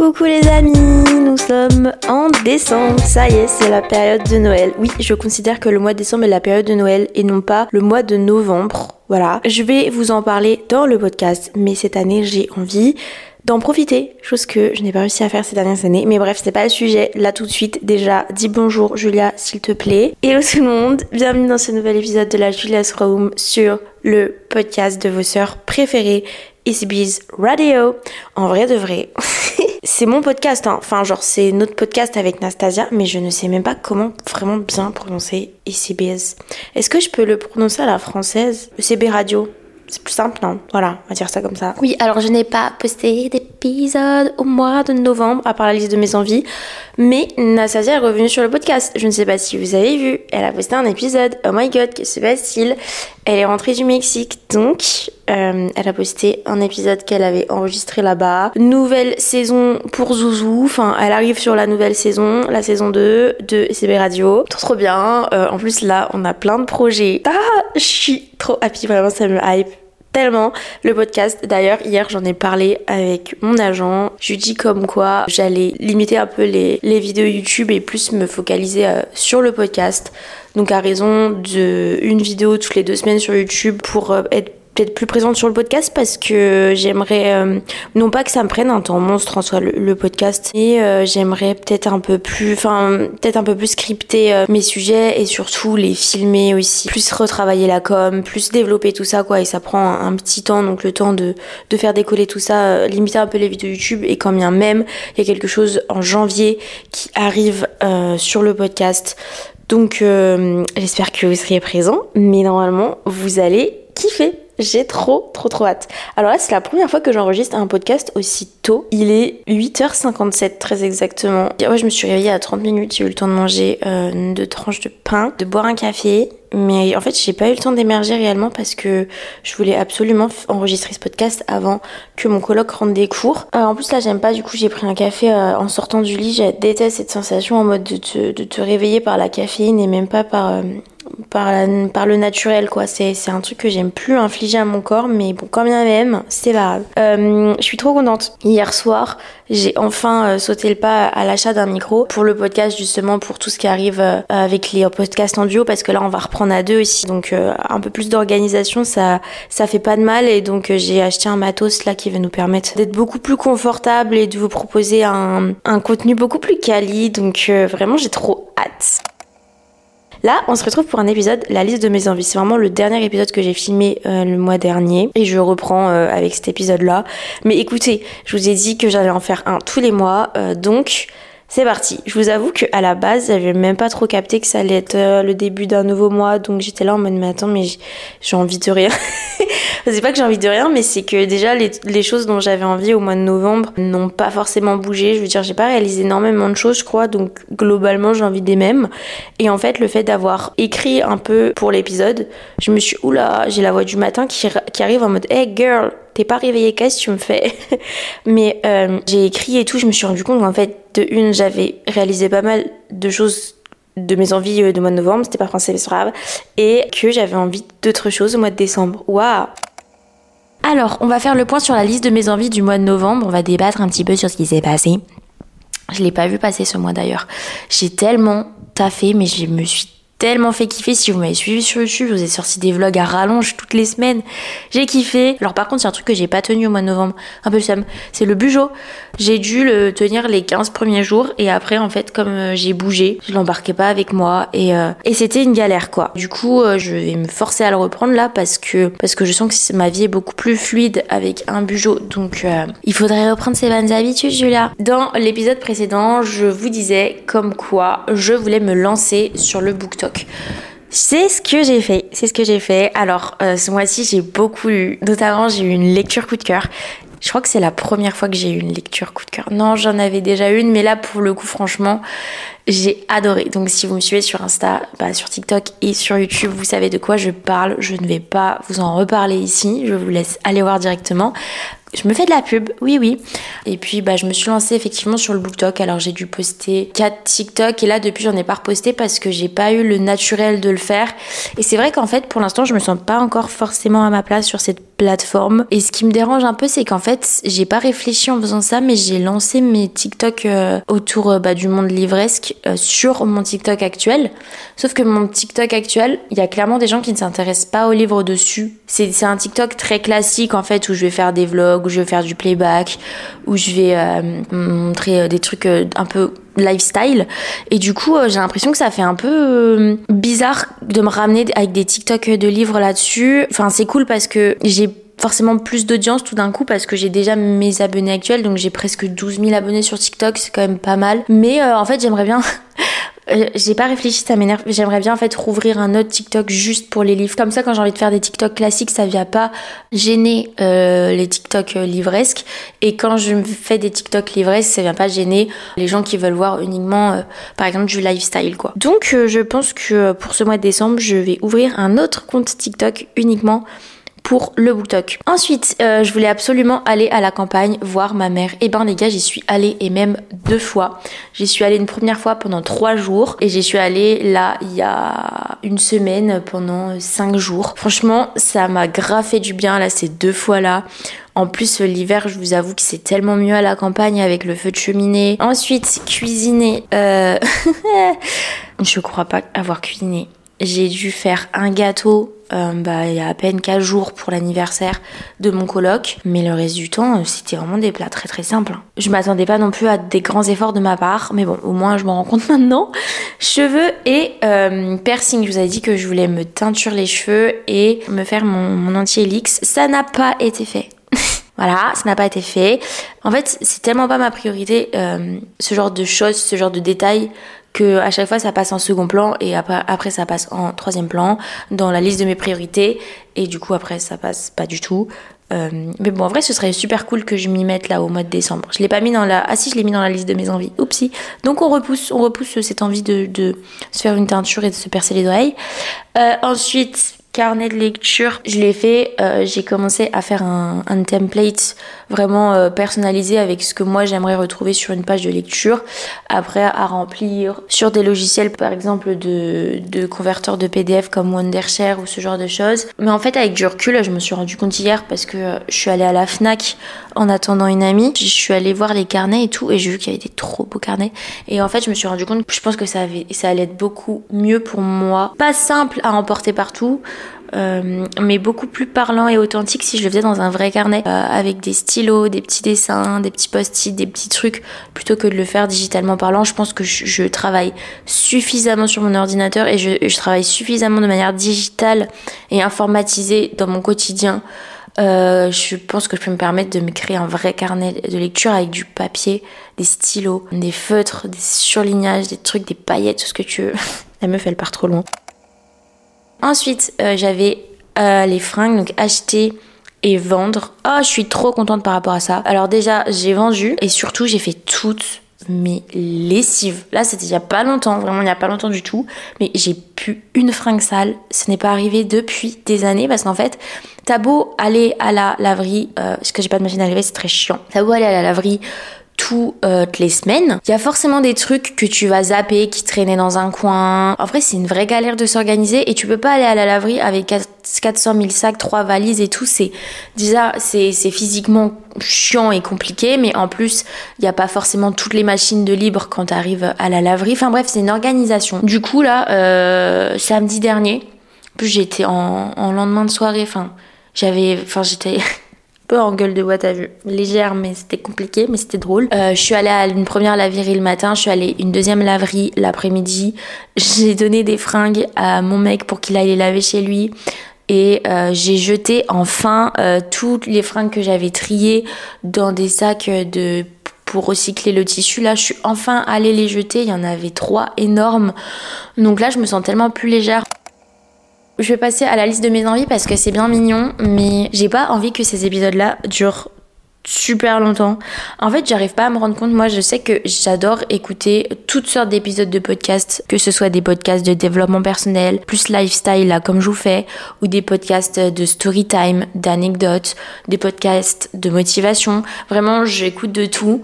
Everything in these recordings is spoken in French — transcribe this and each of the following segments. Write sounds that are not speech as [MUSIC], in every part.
Coucou les amis, nous sommes en décembre, ça y est, c'est la période de Noël. Oui, je considère que le mois de décembre est la période de Noël et non pas le mois de novembre. Voilà, je vais vous en parler dans le podcast, mais cette année j'ai envie d'en profiter, chose que je n'ai pas réussi à faire ces dernières années. Mais bref, c'est pas le sujet. Là tout de suite, déjà, dis bonjour Julia, s'il te plaît. Hello tout le monde, bienvenue dans ce nouvel épisode de la Julia's Room sur le podcast de vos sœurs préférées, Biz Radio. En vrai de vrai. [LAUGHS] c'est mon podcast, hein. enfin genre c'est notre podcast avec Nastasia, mais je ne sais même pas comment vraiment bien prononcer ECBS. Est-ce que je peux le prononcer à la française? ECB Radio c'est plus simple, non? Voilà, on va dire ça comme ça. Oui, alors je n'ai pas posté d'épisode au mois de novembre, à part la liste de mes envies. Mais Nastasia est revenue sur le podcast. Je ne sais pas si vous avez vu. Elle a posté un épisode. Oh my god, que se passe-t-il? Elle est rentrée du Mexique, donc euh, elle a posté un épisode qu'elle avait enregistré là-bas. Nouvelle saison pour Zouzou. Enfin, elle arrive sur la nouvelle saison, la saison 2 de CB Radio. Trop trop bien. Euh, en plus, là, on a plein de projets. Ah, je suis trop happy. Vraiment, ça me hype tellement le podcast. D'ailleurs, hier, j'en ai parlé avec mon agent. Je lui dis comme quoi j'allais limiter un peu les, vidéos YouTube et plus me focaliser euh, sur le podcast. Donc à raison de une vidéo toutes les deux semaines sur YouTube pour euh, être peut-être plus présente sur le podcast parce que j'aimerais euh, non pas que ça me prenne un temps monstre en soi le, podcast mais euh, j'aimerais peut-être un peu plus enfin peut-être un peu plus scripter euh, mes sujets et surtout les filmer aussi. Plus retravailler la com plus développer tout ça quoi. Et ça prend un, petit temps donc le temps de, de faire décoller tout ça limiter un peu les vidéos YouTube. Et quand bien même il y a quelque chose en janvier qui arrive sur le podcast. Donc j'espère que vous seriez présents. Mais normalement vous allez j'ai trop, trop, trop hâte. Alors là, c'est la première fois que j'enregistre un podcast aussi tôt. Il est 8h57, très exactement. Ouais, je me suis réveillée à 30 minutes. J'ai eu le temps de manger euh, deux tranches de pain, de boire un café. Mais en fait, j'ai pas eu le temps d'émerger réellement parce que je voulais absolument enregistrer ce podcast avant que mon coloc rentre des cours. Euh, en plus, là, j'aime pas. Du coup, j'ai pris un café euh, en sortant du lit. J'ai déteste cette sensation en mode de te, de te réveiller par la caféine et même pas par euh, par, par le naturel quoi. C'est un truc que j'aime plus infliger à mon corps mais bon quand bien même c'est pas grave. Euh, je suis trop contente. Hier soir j'ai enfin euh, sauté le pas à l'achat d'un micro pour le podcast justement pour tout ce qui arrive euh, avec les podcasts en duo parce que là on va reprendre à deux aussi. Donc un peu plus d'organisation ça ça fait pas de mal. Et donc j'ai acheté un matos là qui va nous permettre d'être beaucoup plus confortable et de vous proposer un, un contenu beaucoup plus quali. Donc vraiment j'ai trop hâte Là, on se retrouve pour un épisode, la liste de mes envies. C'est vraiment le dernier épisode que j'ai filmé euh, le mois dernier et je reprends euh, avec cet épisode-là. Mais écoutez, je vous ai dit que j'allais en faire un tous les mois, euh, donc c'est parti. Je vous avoue que à la base, j'avais même pas trop capté que ça allait être euh, le début d'un nouveau mois, donc j'étais là en mode mais attends, mais j'ai envie de rien. [LAUGHS] c'est pas que j'ai envie de rien, mais c'est que déjà les, choses dont j'avais envie au mois de novembre n'ont pas forcément bougé. Je veux dire, j'ai pas réalisé énormément de choses, je crois, donc globalement j'ai envie des mêmes. Et en fait, le fait d'avoir écrit un peu pour l'épisode, je me suis oula, j'ai la voix du matin qui, qui arrive en mode hey girl, t'es pas réveillée, qu'est-ce que tu me fais [LAUGHS] Mais euh, j'ai écrit et tout, je me suis rendu compte qu'en fait, de une, j'avais réalisé pas mal de choses de mes envies euh, de mois de novembre, c'était pas français mais c'est grave, et que j'avais envie d'autres choses au mois de décembre. Waouh alors, on va faire le point sur la liste de mes envies du mois de novembre. On va débattre un petit peu sur ce qui s'est passé. Je l'ai pas vu passer ce mois d'ailleurs. J'ai tellement taffé, mais je me suis tellement fait kiffer. Si vous m'avez suivi sur YouTube, je vous ai sorti des vlogs à rallonge toutes les semaines. J'ai kiffé. Alors par contre, c'est un truc que j'ai pas tenu au mois de novembre. Un peu seum. C'est le bugeot. J'ai dû le tenir les 15 premiers jours et après, en fait, comme euh, j'ai bougé, je l'embarquais pas avec moi et, euh, et c'était une galère, quoi. Du coup, euh, je vais me forcer à le reprendre là parce que, parce que je sens que ma vie est beaucoup plus fluide avec un bugeot. Donc, il faudrait reprendre ses bonnes habitudes, Julia. Dans l'épisode précédent, je vous disais comme quoi je voulais me lancer sur le BookTok. C'est ce que j'ai fait, c'est ce que j'ai fait. Alors, euh, ce mois-ci, j'ai beaucoup lu. Notamment, j'ai eu une lecture coup de cœur. Je crois que c'est la première fois que j'ai eu une lecture coup de cœur. Non, j'en avais déjà une, mais là, pour le coup, franchement, j'ai adoré. Donc, si vous me suivez sur Insta, bah, sur TikTok et sur YouTube, vous savez de quoi je parle. Je ne vais pas vous en reparler ici. Je vous laisse aller voir directement. Je me fais de la pub, oui oui. Et puis bah je me suis lancée effectivement sur le BookTok. Alors j'ai dû poster 4 TikTok et là depuis j'en ai pas reposté parce que j'ai pas eu le naturel de le faire. Et c'est vrai qu'en fait pour l'instant je me sens pas encore forcément à ma place sur cette plateforme. Et ce qui me dérange un peu c'est qu'en fait j'ai pas réfléchi en faisant ça mais j'ai lancé mes TikTok euh, autour euh, bah, du monde livresque euh, sur mon TikTok actuel. Sauf que mon TikTok actuel, il y a clairement des gens qui ne s'intéressent pas aux livres dessus. C'est un TikTok très classique en fait où je vais faire des vlogs où je vais faire du playback, où je vais euh, montrer euh, des trucs euh, un peu lifestyle. Et du coup, j'ai l'impression que ça fait un peu bizarre de me ramener avec des TikTok de livres là-dessus. Enfin, c'est cool parce que j'ai forcément plus d'audience tout d'un coup parce que j'ai déjà mes abonnés actuels, donc j'ai presque 12 000 abonnés sur TikTok, c'est quand même pas mal. Mais en fait, j'aimerais bien Euh, j'ai pas réfléchi, ça m'énerve. J'aimerais bien en fait rouvrir un autre TikTok juste pour les livres. Comme ça, quand j'ai envie de faire des TikTok classiques, ça vient pas gêner euh, les TikTok euh, livresques. Et quand je fais des TikTok livresques, ça vient pas gêner les gens qui veulent voir uniquement, par exemple, du lifestyle quoi. Donc, je pense que pour ce mois de décembre, je vais ouvrir un autre compte TikTok uniquement pour le BookTok. Ensuite, euh, je voulais absolument aller à la campagne voir ma mère. Et eh ben les gars, j'y suis allée et même deux fois. J'y suis allée une première fois pendant trois jours et j'y suis allée là il y a une semaine pendant cinq jours. Franchement, ça m'a grave fait du bien là ces deux fois là. En plus, l'hiver, je vous avoue que c'est tellement mieux à la campagne avec le feu de cheminée. Ensuite, cuisiner. Euh... [LAUGHS] je crois pas avoir cuisiné. J'ai dû faire un gâteau euh, bah, il y a à peine 4 jours pour l'anniversaire de mon coloc. Mais le reste du temps, euh, c'était vraiment des plats très très simples. Hein. Je m'attendais pas non plus à des grands efforts de ma part. Mais bon, au moins je m'en rends compte [LAUGHS] maintenant. Cheveux et euh, piercing. Je vous avais dit que je voulais me teinture les cheveux et me faire mon, mon anti-helix. Ça n'a pas été fait. [LAUGHS] Voilà, ça n'a pas été fait. En fait, c'est tellement pas ma priorité, euh, ce genre de choses, ce genre de détails, que à chaque fois ça passe en second plan et après, après ça passe en troisième plan dans la liste de mes priorités et du coup après ça passe pas du tout. Euh, mais bon, en vrai, ce serait super cool que je m'y mette là au mois de décembre. Je l'ai pas mis dans la. Ah si, je l'ai mis dans la liste de mes envies. Oupsie. Donc on repousse, on repousse cette envie de, se faire une teinture et de se percer les oreilles. Euh, ensuite, carnet de lecture, je l'ai fait. Euh, j'ai commencé à faire un, template vraiment euh, personnalisé avec ce que moi j'aimerais retrouver sur une page de lecture. Après, à remplir sur des logiciels, par exemple de, de converteurs de PDF comme Wondershare ou ce genre de choses. Mais en fait, avec du recul, je me suis rendu compte hier parce que je suis allée à la Fnac en attendant une amie. Je suis allée voir les carnets et tout et j'ai vu qu'il y avait des trop beaux carnets. Et en fait, je me suis rendu compte que je pense que ça, allait être beaucoup mieux pour moi. Pas simple à emporter partout. Euh, mais beaucoup plus parlant et authentique si je le faisais dans un vrai carnet euh, avec des stylos, des petits dessins, des petits post-it, des petits trucs plutôt que de le faire digitalement parlant. Je pense que je, travaille suffisamment sur mon ordinateur et je, travaille suffisamment de manière digitale et informatisée dans mon quotidien. Euh, je pense que je peux me permettre de me créer un vrai carnet de lecture avec du papier, des stylos, des feutres, des surlignages, des trucs, des paillettes, tout ce que tu veux. [LAUGHS] La meuf, elle part trop loin. Ensuite, euh, j'avais euh, les fringues, donc acheter et vendre. Oh, je suis trop contente par rapport à ça. Alors déjà, j'ai vendu et surtout, j'ai fait toutes mes lessives. Là, c'était il y a pas longtemps, vraiment il n'y a pas longtemps du tout. Mais j'ai pu une fringue sale. Ce n'est pas arrivé depuis des années parce qu'en fait, t'as beau aller à la laverie, euh, parce que j'ai pas de machine à laver, c'est très chiant. T'as beau aller à la laverie toutes les semaines, il y a forcément des trucs que tu vas zapper, qui traînaient dans un coin. En vrai, c'est une vraie galère de s'organiser et tu peux pas aller à la laverie avec 400 000 sacs, trois valises et tout. C'est déjà c'est physiquement chiant et compliqué, mais en plus il n'y a pas forcément toutes les machines de libre quand tu arrives à la laverie. Enfin bref, c'est une organisation. Du coup là, euh, samedi dernier, plus j'étais en, en lendemain de soirée. Enfin j'avais, enfin j'étais [LAUGHS] peu en gueule de bois, t'as vu. Légère, mais c'était compliqué, mais c'était drôle. Euh, je suis allée à une première laverie le matin, je suis allée une deuxième laverie l'après-midi. J'ai donné des fringues à mon mec pour qu'il aille les laver chez lui. Et euh, j'ai jeté enfin euh, toutes les fringues que j'avais triées dans des sacs de pour recycler le tissu. Là, je suis enfin allée les jeter. Il y en avait trois énormes. Donc là, je me sens tellement plus légère. Je vais passer à la liste de mes envies parce que c'est bien mignon, mais j'ai pas envie que ces épisodes-là durent super longtemps. En fait, j'arrive pas à me rendre compte. Moi, je sais que j'adore écouter toutes sortes d'épisodes de podcasts, que ce soit des podcasts de développement personnel, plus lifestyle, là, comme je vous fais, ou des podcasts de story time, d'anecdotes, des podcasts de motivation. Vraiment, j'écoute de tout.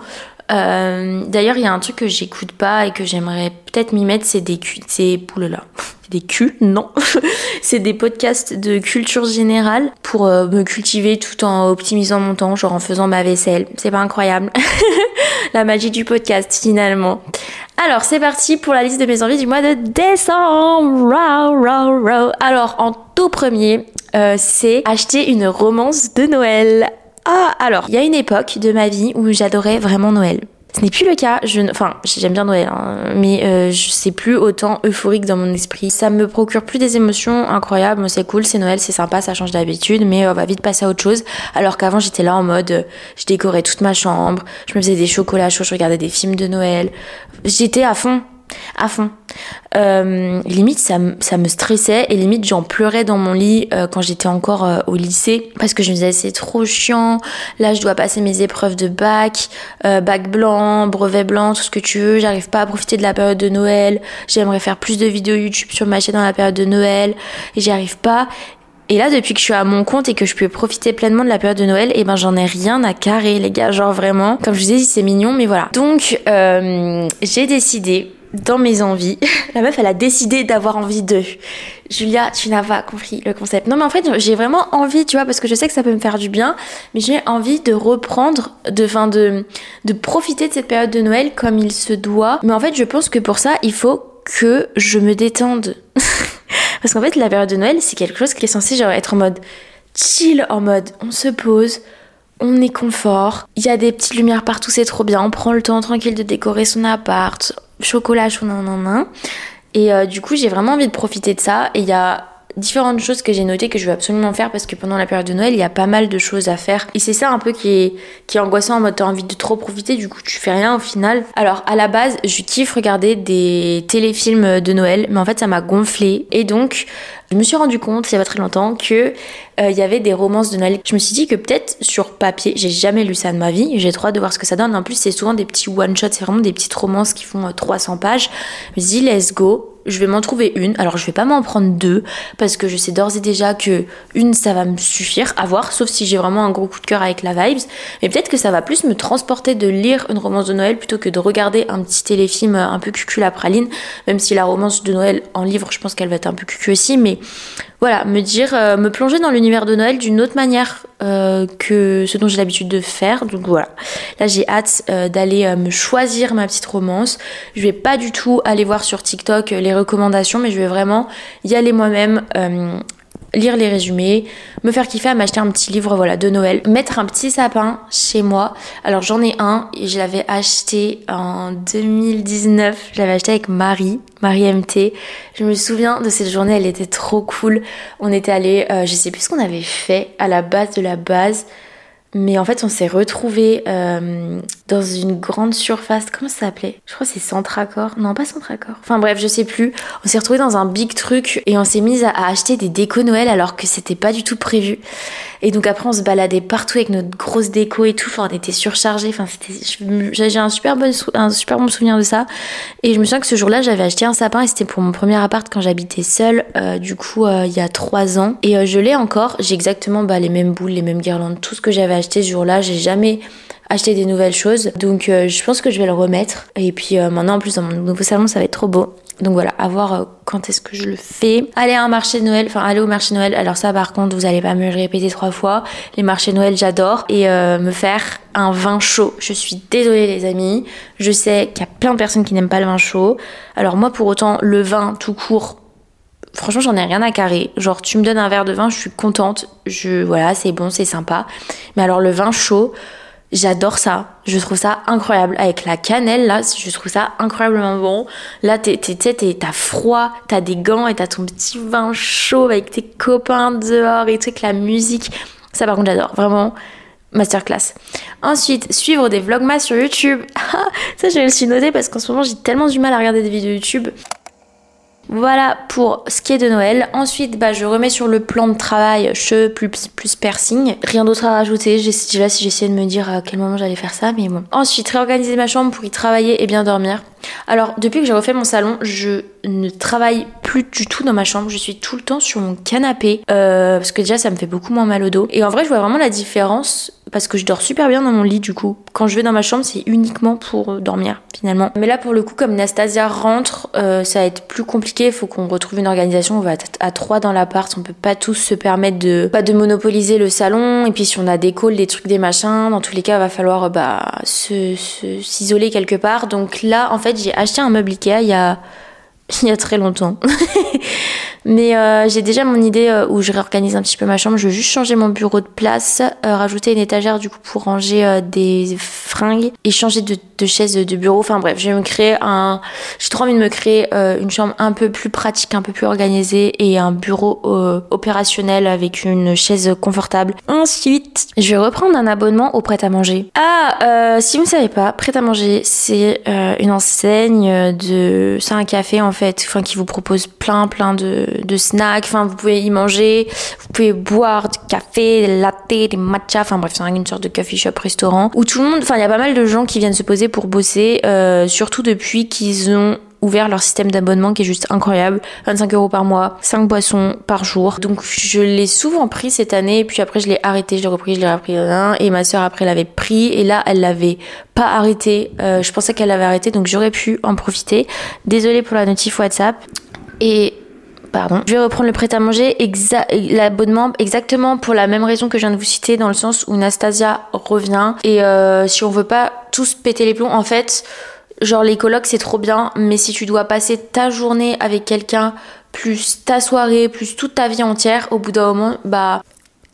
Euh, D'ailleurs, il y a un truc que j'écoute pas et que j'aimerais peut-être m'y mettre, c'est des culs. C'est là. [LAUGHS] Des culs Non. [LAUGHS] c'est des podcasts de culture générale pour euh, me cultiver tout en optimisant mon temps, genre en faisant ma vaisselle. C'est pas incroyable [LAUGHS] La magie du podcast, finalement. Alors, c'est parti pour la liste de mes envies du mois de décembre. Alors, en tout premier, euh, c'est acheter une romance de Noël. Ah, alors, il y a une époque de ma vie où j'adorais vraiment Noël. Ce n'est plus le cas. Je, enfin, j'aime bien Noël, hein, mais euh, je sais plus autant euphorique dans mon esprit. Ça me procure plus des émotions incroyables. C'est cool, c'est Noël, c'est sympa, ça change d'habitude, mais on va vite passer à autre chose. Alors qu'avant, j'étais là en mode, euh, je décorais toute ma chambre, je me faisais des chocolats chauds, je regardais des films de Noël. J'étais à fond à fond. Euh, limite, ça, ça, me stressait et limite, j'en pleurais dans mon lit euh, quand j'étais encore euh, au lycée parce que je me disais c'est trop chiant. Là, je dois passer mes épreuves de bac, bac blanc, brevet blanc, tout ce que tu veux. J'arrive pas à profiter de la période de Noël. J'aimerais faire plus de vidéos YouTube sur ma chaîne dans la période de Noël et j'y arrive pas. Et là, depuis que je suis à mon compte et que je peux profiter pleinement de la période de Noël, eh ben j'en ai rien à carrer, les gars. Genre vraiment, comme je vous ai c'est mignon, mais voilà. Donc, j'ai décidé dans mes envies. [LAUGHS] La meuf, elle a décidé d'avoir envie de. Julia, tu n'as pas compris le concept. Non, mais en fait, j'ai vraiment envie, tu vois, parce que je sais que ça peut me faire du bien, mais j'ai envie de reprendre, de, de profiter de cette période de Noël comme il se doit. Mais en fait, je pense que pour ça, il faut que je me détende. [LAUGHS] parce qu'en fait, la période de Noël, c'est quelque chose qui est censé genre être en mode chill, en mode on se pose, on est confort, il y a des petites lumières partout, c'est trop bien, on prend le temps tranquille de décorer son appart, chocolat chaud, nan, nan, nan. Et euh, du coup, j'ai vraiment envie de profiter de ça. Et il y a différentes choses que j'ai notées que je veux absolument faire parce que pendant la période de Noël, il y a pas mal de choses à faire. Et c'est ça un peu qui est, qui est angoissant en mode t'as envie de trop profiter, du coup tu fais rien au final. Alors à la base, je kiffe regarder des téléfilms de Noël, mais en fait ça m'a gonflé. Et donc, je me suis rendu compte il y a pas très longtemps que euh, il y avait des romances de Noël. Je me suis dit que peut-être sur papier, j'ai jamais lu ça de ma vie, j'ai trop hâte de voir ce que ça donne. En plus, c'est souvent des petits one-shots, c'est vraiment des petites romances qui font 300 euh, pages. Je let's go, je vais m'en trouver une. Alors je vais pas m'en prendre deux parce que je sais d'ores et déjà que une ça va me suffire à voir, sauf si j'ai vraiment un gros coup de cœur avec la vibes. Mais peut-être que ça va plus me transporter de lire une romance de Noël plutôt que de regarder un petit téléfilm un peu cucul à praline. Même si la romance de Noël en livre, je pense qu'elle va être un peu cucu aussi, mais voilà, me dire, euh, me plonger dans l'univers de Noël d'une autre manière euh, que ce dont j'ai l'habitude de faire. Donc voilà, là j'ai hâte euh, d'aller me choisir ma petite romance. Je vais pas du tout aller voir sur TikTok les recommandations, mais je vais vraiment y aller moi-même lire les résumés, me faire kiffer à m'acheter un petit livre voilà de Noël, mettre un petit sapin chez moi. Alors j'en ai un et je l'avais acheté en 2019, je l'avais acheté avec Marie, Marie MT. Je me souviens de cette journée, elle était trop cool. On était allé, euh, je sais plus ce qu'on avait fait à la base de la base. Mais en fait, on s'est retrouvés euh, dans une grande surface. Comment ça s'appelait? Je crois que c'est Centracor. Non, pas Centracor. Enfin bref, je sais plus. On s'est retrouvés dans un big truc et on s'est mis à, acheter des décos Noël alors que c'était pas du tout prévu. Et donc après, on se baladait partout avec notre grosse déco et tout. Enfin, on était surchargés. Enfin. J'ai un super bon un super bon souvenir de ça. Et je me souviens que ce jour-là, j'avais acheté un sapin et c'était pour mon premier appart quand j'habitais seule. Euh, du coup, euh, il y a trois ans. Et je l'ai encore. J'ai exactement bah, les mêmes boules, les mêmes guirlandes, tout ce que j'avais acheté ce jour-là. J'ai jamais acheté des nouvelles choses. Donc euh, je pense que je vais le remettre. Et puis euh, maintenant en plus dans mon nouveau salon ça va être trop beau. Donc voilà, à voir euh, quand est-ce que je le fais. Aller à un marché de Noël, enfin aller au marché de Noël. Alors ça par contre vous allez pas me le répéter trois fois. Les marchés de Noël j'adore. Et me faire un vin chaud. Je suis désolée les amis. Je sais qu'il y a plein de personnes qui n'aiment pas le vin chaud. Alors moi pour autant le vin tout court franchement j'en ai rien à carrer. Genre tu me donnes un verre de vin, je suis contente. Je voilà, c'est bon, c'est sympa. Mais alors le vin chaud, j'adore ça. Je trouve ça incroyable avec la cannelle là, je trouve ça incroyablement bon. Là t'es t'as froid, t'as des gants et t'as ton petit vin chaud avec tes copains dehors et avec la musique. Ça par contre j'adore, vraiment masterclass. Ensuite, suivre des vlogmas sur YouTube. [LAUGHS] ça je me suis noté parce qu'en ce moment j'ai tellement du mal à regarder des vidéos YouTube Voilà pour ce qui est de Noël. Ensuite, bah, je remets sur le plan de travail cheveux plus, plus piercing. Rien d'autre à rajouter. Là, si j'essayais de me dire à quel moment j'allais faire ça, mais bon. Ensuite, réorganiser ma chambre pour y travailler et bien dormir. Alors, depuis que j'ai refait mon salon, je ne travaille plus du tout dans ma chambre. Je suis tout le temps sur mon canapé. Euh, parce que déjà, ça me fait beaucoup moins mal au dos. Et en vrai, je vois vraiment la différence parce que je dors super bien dans mon lit du coup. Quand je vais dans ma chambre, c'est uniquement pour dormir finalement. Mais là, pour le coup, comme Nastasia rentre, euh, ça va être plus compliqué. Il faut qu'on retrouve une organisation. On va être à trois dans l'appart. On peut pas tous se permettre de pas de monopoliser le salon. Et puis si on a des calls, des trucs, des machins, dans tous les cas, il va falloir bah se s'isoler quelque part. Donc là, en fait, j'ai acheté un meuble Ikea il y a [LAUGHS] il y a très longtemps. [LAUGHS] Mais euh, j'ai déjà mon idée euh, où je réorganise un petit peu ma chambre. Je veux juste changer mon bureau de place, euh, rajouter une étagère du coup pour ranger des fringues et changer de, chaise de bureau. Enfin bref, je vais me créer un. J'ai trop envie de me créer une chambre un peu plus pratique, un peu plus organisée et un bureau opérationnel avec une chaise confortable. Ensuite, je vais reprendre un abonnement au prêt à manger. Ah, si vous ne savez pas, prêt à manger, c'est une enseigne de. C'est un café en fait, enfin qui vous propose plein plein de de snacks. Enfin, vous pouvez y manger, vous pouvez boire du café, des latte, des matcha. Enfin bref, c'est une sorte de coffee shop restaurant où tout le monde. Enfin, il y a pas mal de gens qui viennent se poser pour bosser, euh, surtout depuis qu'ils ont ouvert leur système d'abonnement qui est juste incroyable. 25 euros par mois, 5 boissons par jour. Donc je l'ai souvent pris cette année, puis après je l'ai arrêté, je l'ai repris, je l'ai repris, et ma soeur après l'avait pris, et là elle l'avait pas arrêté. Euh, je pensais qu'elle l'avait arrêté, donc j'aurais pu en profiter. Désolée pour la notif WhatsApp. Et je vais reprendre le prêt-à-manger, l'abonnement exactement pour la même raison que je viens de vous citer, dans le sens où Nastasia revient. Et euh, si on veut pas tous péter les plombs, en fait, genre les colocs c'est trop bien, mais si tu dois passer ta journée avec quelqu'un, plus ta soirée, plus toute ta vie entière, au bout d'un moment, bah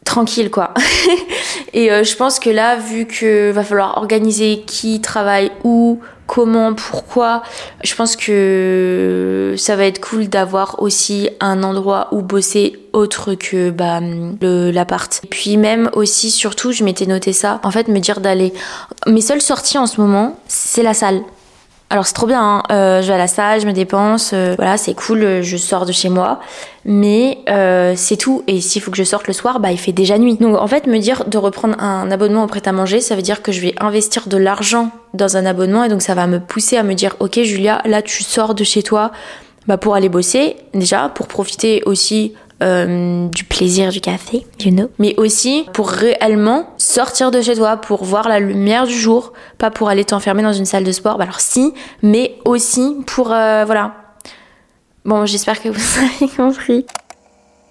tranquille quoi. [LAUGHS] et euh, je pense que là, vu que va falloir organiser qui travaille où, comment, pourquoi. Je pense que ça va être cool d'avoir aussi un endroit où bosser autre que bah, l'appart. Et puis même aussi, surtout, je m'étais noté ça, en fait, me dire d'aller... Mes seules sorties en ce moment, c'est la salle. Alors c'est trop bien, hein. euh, je vais à la salle, je me dépense, euh, voilà, c'est cool, je sors de chez moi, mais euh, c'est tout. Et s'il faut que je sorte le soir, bah il fait déjà nuit. Donc en fait, me dire de reprendre un abonnement au prêt-à-manger, ça veut dire que je vais investir de l'argent dans un abonnement et donc ça va me pousser à me dire, ok Julia, là tu sors de chez toi, bah pour aller bosser déjà, pour profiter aussi euh, du plaisir du café, you know. Mais aussi pour réellement sortir de chez toi, pour voir la lumière du jour, pas pour aller t'enfermer dans une salle de sport. Bah alors si, mais aussi pour euh, voilà. Bon, j'espère que vous [LAUGHS] avez compris.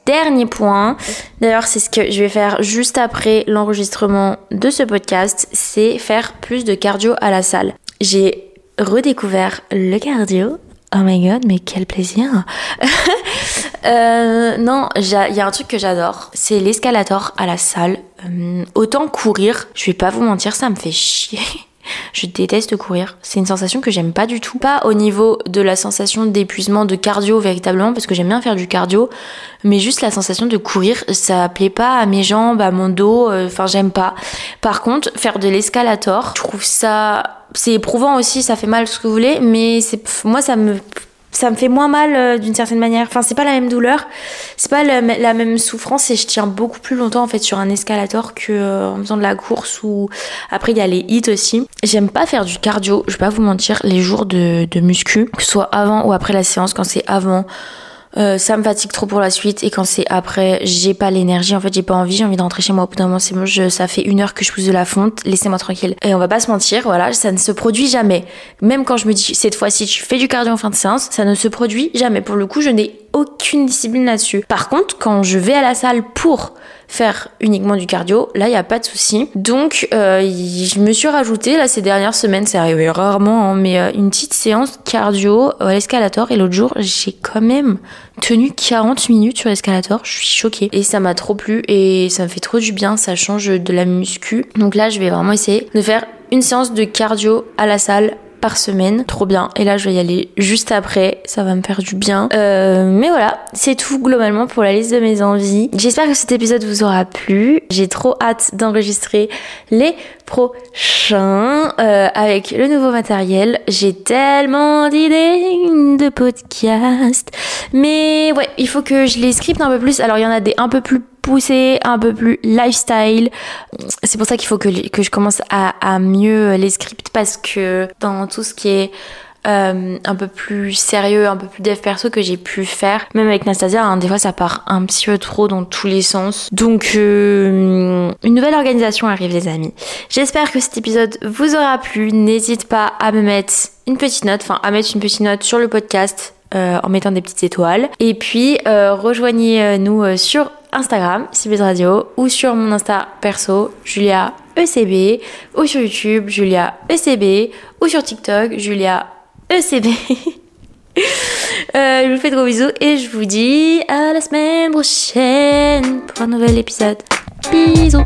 Dernier point, d'ailleurs c'est ce que je vais faire juste après l'enregistrement de ce podcast, c'est faire plus de cardio à la salle. J'ai redécouvert le cardio Oh my god, mais quel plaisir [LAUGHS] euh, Non, il y a un truc que j'adore, c'est l'escalator à la salle. Euh, autant courir, je vais pas vous mentir, ça me fait chier. [LAUGHS] Je déteste courir. C'est une sensation que j'aime pas du tout. Pas au niveau de la sensation d'épuisement de cardio véritablement, parce que j'aime bien faire du cardio, mais juste la sensation de courir, ça plaît pas à mes jambes, à mon dos, euh, enfin j'aime pas. Par contre, faire de l'escalator, je trouve ça... C'est éprouvant aussi, ça fait mal ce que vous voulez, mais c'est moi ça me ça me fait moins mal euh, d'une certaine manière. Enfin, c'est pas la même douleur, c'est pas la, même souffrance et je tiens beaucoup plus longtemps en fait sur un escalator que euh, en faisant de la course ou après il y a les hits aussi. J'aime pas faire du cardio, je vais pas vous mentir, les jours de, de muscu, que ce soit avant ou après la séance, quand c'est avant euh, ça me fatigue trop pour la suite. Et quand c'est après j'ai pas l'énergie. En fait j'ai pas envie. J'ai envie de rentrer chez moi. Au bout d'un moment c'est bon je, ça fait une heure que je pousse de la fonte. Laissez-moi tranquille. Et on va pas se mentir voilà ça ne se produit jamais. Même quand je me dis cette fois-ci tu fais du cardio en fin de séance ça ne se produit jamais. Pour le coup je n'ai aucune discipline là-dessus. Par contre quand je vais à la salle pour faire uniquement du cardio, là il y a pas de souci. Donc euh, je me suis rajouté là ces dernières semaines, c'est arrivé rarement, hein, mais euh, une petite séance cardio à l'escalator et l'autre jour j'ai quand même tenu 40 minutes sur l'escalator, je suis choquée et ça m'a trop plu et ça me fait trop du bien, ça change de la muscu. Donc là je vais vraiment essayer de faire une séance de cardio à la salle par semaine. Trop bien. Et là, je vais y aller juste après. Ça va me faire du bien. Euh, mais voilà, c'est tout globalement pour la liste de mes envies. J'espère que cet épisode vous aura plu. J'ai trop hâte d'enregistrer les prochains euh, avec le nouveau matériel. J'ai tellement d'idées de podcast. Mais ouais, il faut que je les scripte un peu plus. Alors il y en a des un peu plus poussés, un peu plus lifestyle. C'est pour ça qu'il faut que, que je commence à, à mieux les scripts parce que dans tout ce qui est euh, un peu plus sérieux, un peu plus dev perso que j'ai pu faire. Même avec Nastasia, hein, des fois ça part un petit peu trop dans tous les sens. Donc euh, une nouvelle organisation arrive les amis. J'espère que cet épisode vous aura plu. N'hésite pas à me mettre une petite note, enfin à mettre une petite note sur le podcast euh, en mettant des petites étoiles. Et puis euh, rejoignez-nous euh, sur Instagram, Cibes Radio, ou sur mon Insta perso, Julia ECB, ou sur YouTube, Julia ECB, ou sur TikTok, Julia ECB. [LAUGHS] euh, je vous fais de gros bisous et je vous dis à la semaine prochaine pour un nouvel épisode. Bisous